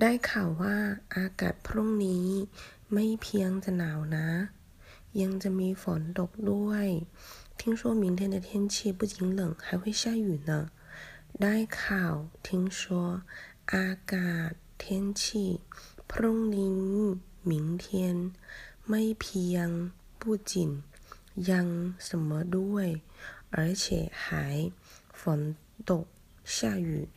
ได้ข่าวว่าอากาศพรุ่งนี้ไม่เพียงจะหนาวนะ ยังจะมีฝนตกด้วย听说明天的天气不仅冷还会下雨呢ได้ข่าว听说อากาศ天气พรุ่งนี้明天ไม่เพียง不仅ยัง什么ด้วย而且还ฝนตก下雨